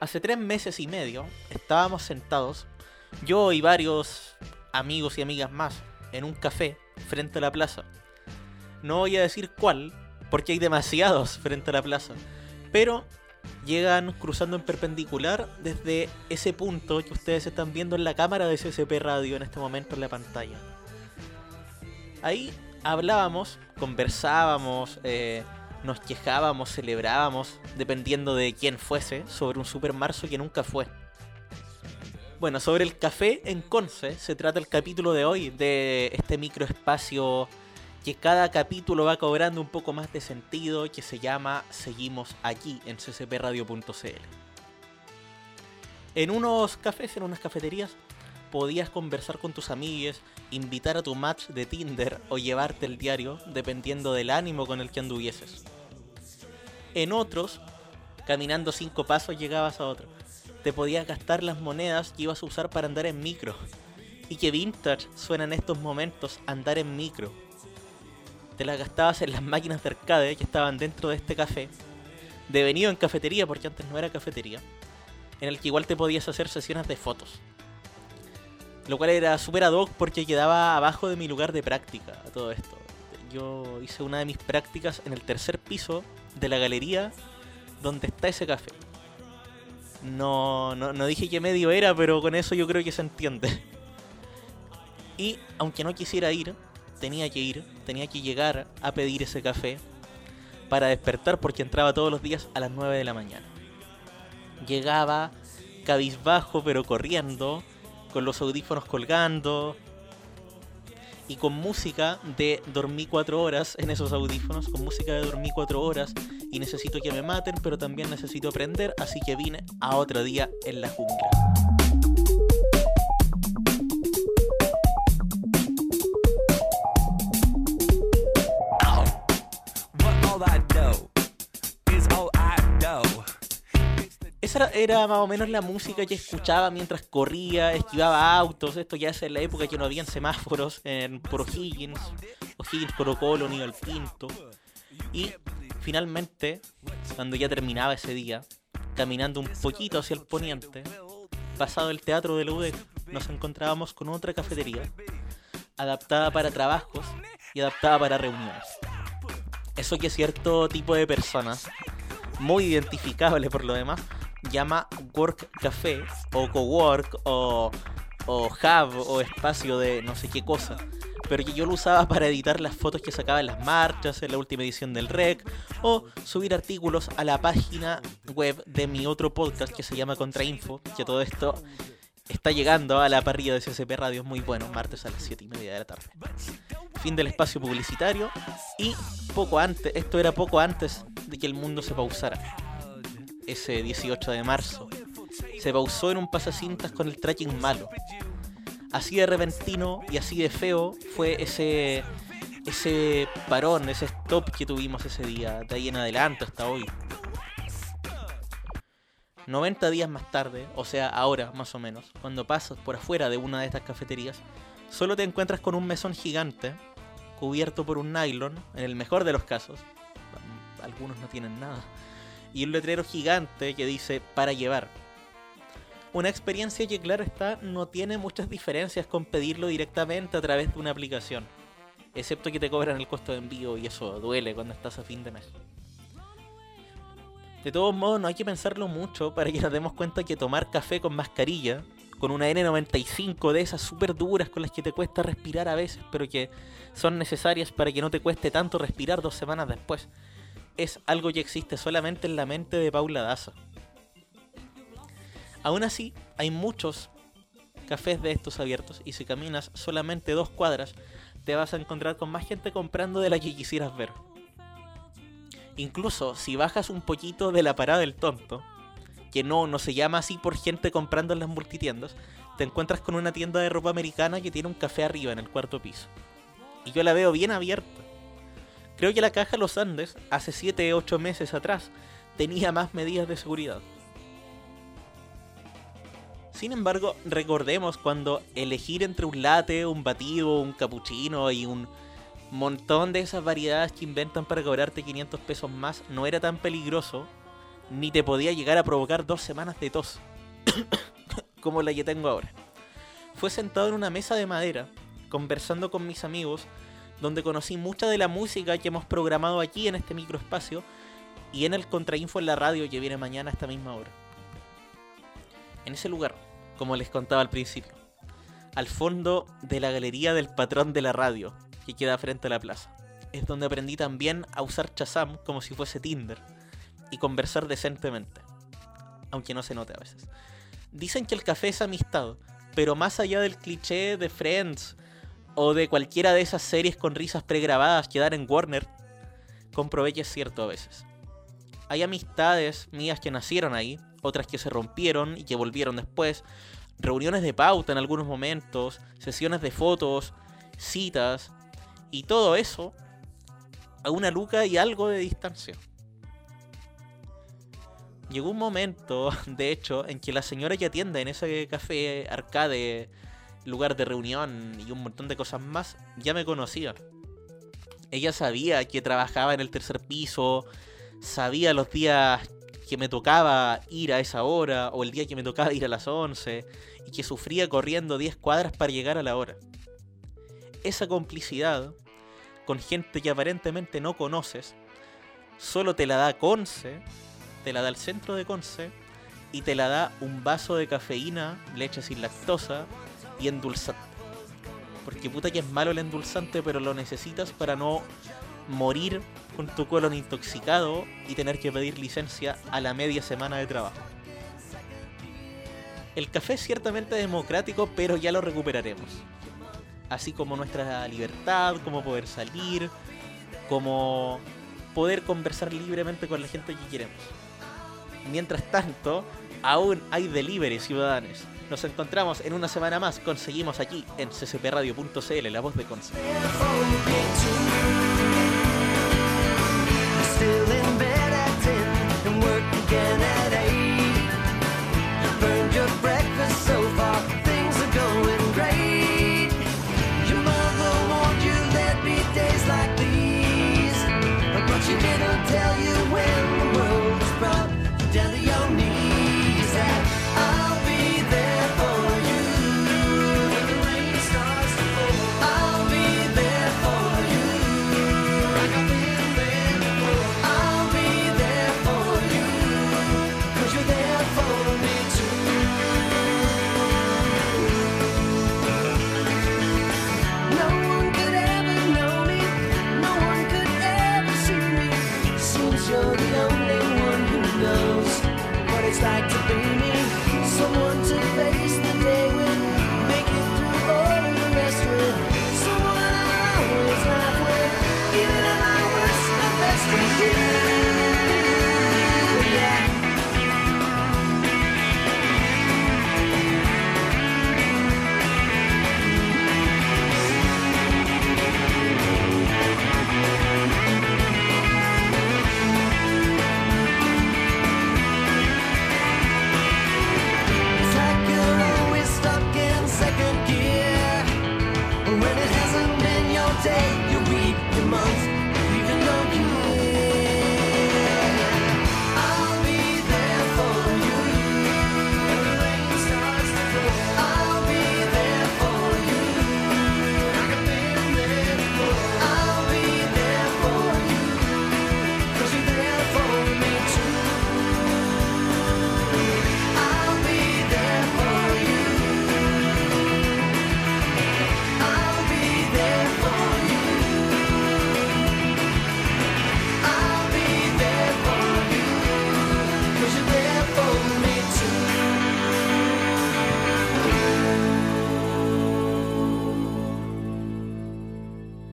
Hace tres meses y medio estábamos sentados, yo y varios amigos y amigas más, en un café frente a la plaza. No voy a decir cuál, porque hay demasiados frente a la plaza. Pero llegan cruzando en perpendicular desde ese punto que ustedes están viendo en la cámara de CCP Radio en este momento en la pantalla. Ahí hablábamos, conversábamos, eh, nos quejábamos, celebrábamos, dependiendo de quién fuese, sobre un super marzo que nunca fue. Bueno, sobre el café en Conce se trata el capítulo de hoy de este microespacio que cada capítulo va cobrando un poco más de sentido que se llama Seguimos aquí en ccpradio.cl. En unos cafés, en unas cafeterías, podías conversar con tus amigues, invitar a tu match de Tinder o llevarte el diario, dependiendo del ánimo con el que anduvieses. En otros, caminando cinco pasos llegabas a otro. Te podías gastar las monedas que ibas a usar para andar en micro. Y que vintage suena en estos momentos andar en micro te las gastabas en las máquinas de arcade que estaban dentro de este café, devenido en cafetería porque antes no era cafetería, en el que igual te podías hacer sesiones de fotos. Lo cual era super ad hoc porque quedaba abajo de mi lugar de práctica a todo esto. Yo hice una de mis prácticas en el tercer piso de la galería donde está ese café. No, no, no dije qué medio era, pero con eso yo creo que se entiende. Y aunque no quisiera ir, tenía que ir, tenía que llegar a pedir ese café para despertar porque entraba todos los días a las 9 de la mañana. Llegaba cabizbajo pero corriendo, con los audífonos colgando y con música de dormí cuatro horas en esos audífonos, con música de dormí cuatro horas y necesito que me maten pero también necesito aprender, así que vine a otro día en la jungla. Era, más o menos la música que escuchaba mientras corría, esquivaba autos. Esto ya es en la época que no habían semáforos en, por O'Higgins, O'Higgins, Colo Colo, ni al Pinto. Y finalmente, cuando ya terminaba ese día, caminando un poquito hacia el poniente, pasado el teatro de la UDEC, nos encontrábamos con otra cafetería, adaptada para trabajos y adaptada para reuniones. Eso que cierto tipo de personas, muy identificable por lo demás, llama Work Café o Cowork o, o Hub o espacio de no sé qué cosa. Pero que yo lo usaba para editar las fotos que sacaba en las marchas, en la última edición del REC, o subir artículos a la página web de mi otro podcast que se llama Contrainfo, que todo esto está llegando a la parrilla de CCP Radio, es muy bueno, martes a las 7 y media de la tarde. Fin del espacio publicitario y poco antes, esto era poco antes de que el mundo se pausara ese 18 de marzo. Se pausó en un pasacintas con el tracking malo. Así de repentino y así de feo fue ese ese parón, ese stop que tuvimos ese día, de ahí en adelante hasta hoy. 90 días más tarde, o sea, ahora más o menos, cuando pasas por afuera de una de estas cafeterías, solo te encuentras con un mesón gigante, cubierto por un nylon, en el mejor de los casos. Algunos no tienen nada y un letrero gigante que dice para llevar. Una experiencia que claro está no tiene muchas diferencias con pedirlo directamente a través de una aplicación, excepto que te cobran el costo de envío y eso duele cuando estás a fin de mes. De todos modos, no hay que pensarlo mucho para que nos demos cuenta que tomar café con mascarilla, con una N95 de esas súper duras con las que te cuesta respirar a veces, pero que son necesarias para que no te cueste tanto respirar dos semanas después, es algo que existe solamente en la mente de Paula Daza. Aún así, hay muchos cafés de estos abiertos y si caminas solamente dos cuadras, te vas a encontrar con más gente comprando de la que quisieras ver. Incluso si bajas un poquito de la parada del tonto, que no, no se llama así por gente comprando en las multitiendas, te encuentras con una tienda de ropa americana que tiene un café arriba en el cuarto piso. Y yo la veo bien abierta. Creo que la caja Los Andes, hace 7-8 meses atrás, tenía más medidas de seguridad. Sin embargo, recordemos cuando elegir entre un latte, un batido, un cappuccino y un montón de esas variedades que inventan para cobrarte 500 pesos más no era tan peligroso, ni te podía llegar a provocar dos semanas de tos, como la que tengo ahora. Fue sentado en una mesa de madera, conversando con mis amigos, donde conocí mucha de la música que hemos programado aquí en este microespacio y en el contrainfo en la radio que viene mañana a esta misma hora. En ese lugar, como les contaba al principio, al fondo de la galería del patrón de la radio, que queda frente a la plaza. Es donde aprendí también a usar Chazam como si fuese Tinder y conversar decentemente, aunque no se note a veces. Dicen que el café es amistad, pero más allá del cliché de Friends o de cualquiera de esas series con risas pregrabadas que dan en Warner, comprobé cierto a veces. Hay amistades mías que nacieron ahí, otras que se rompieron y que volvieron después, reuniones de pauta en algunos momentos, sesiones de fotos, citas, y todo eso a una luca y algo de distancia. Llegó un momento, de hecho, en que la señora que atiende en ese café arcade, lugar de reunión y un montón de cosas más, ya me conocía. Ella sabía que trabajaba en el tercer piso, sabía los días que me tocaba ir a esa hora o el día que me tocaba ir a las 11 y que sufría corriendo 10 cuadras para llegar a la hora. Esa complicidad con gente que aparentemente no conoces, solo te la da Conce, te la da el centro de Conce y te la da un vaso de cafeína, leche sin lactosa y endulzante. Porque puta que es malo el endulzante, pero lo necesitas para no morir con tu colon intoxicado y tener que pedir licencia a la media semana de trabajo. El café es ciertamente democrático, pero ya lo recuperaremos. Así como nuestra libertad, como poder salir, como poder conversar libremente con la gente que queremos. Mientras tanto, aún hay delivery, ciudadanos. Nos encontramos en una semana más. Conseguimos aquí en ccpradio.cl, la voz de Conce. Still in bed at 10 and work again at You're the only one who knows what it's like to be me.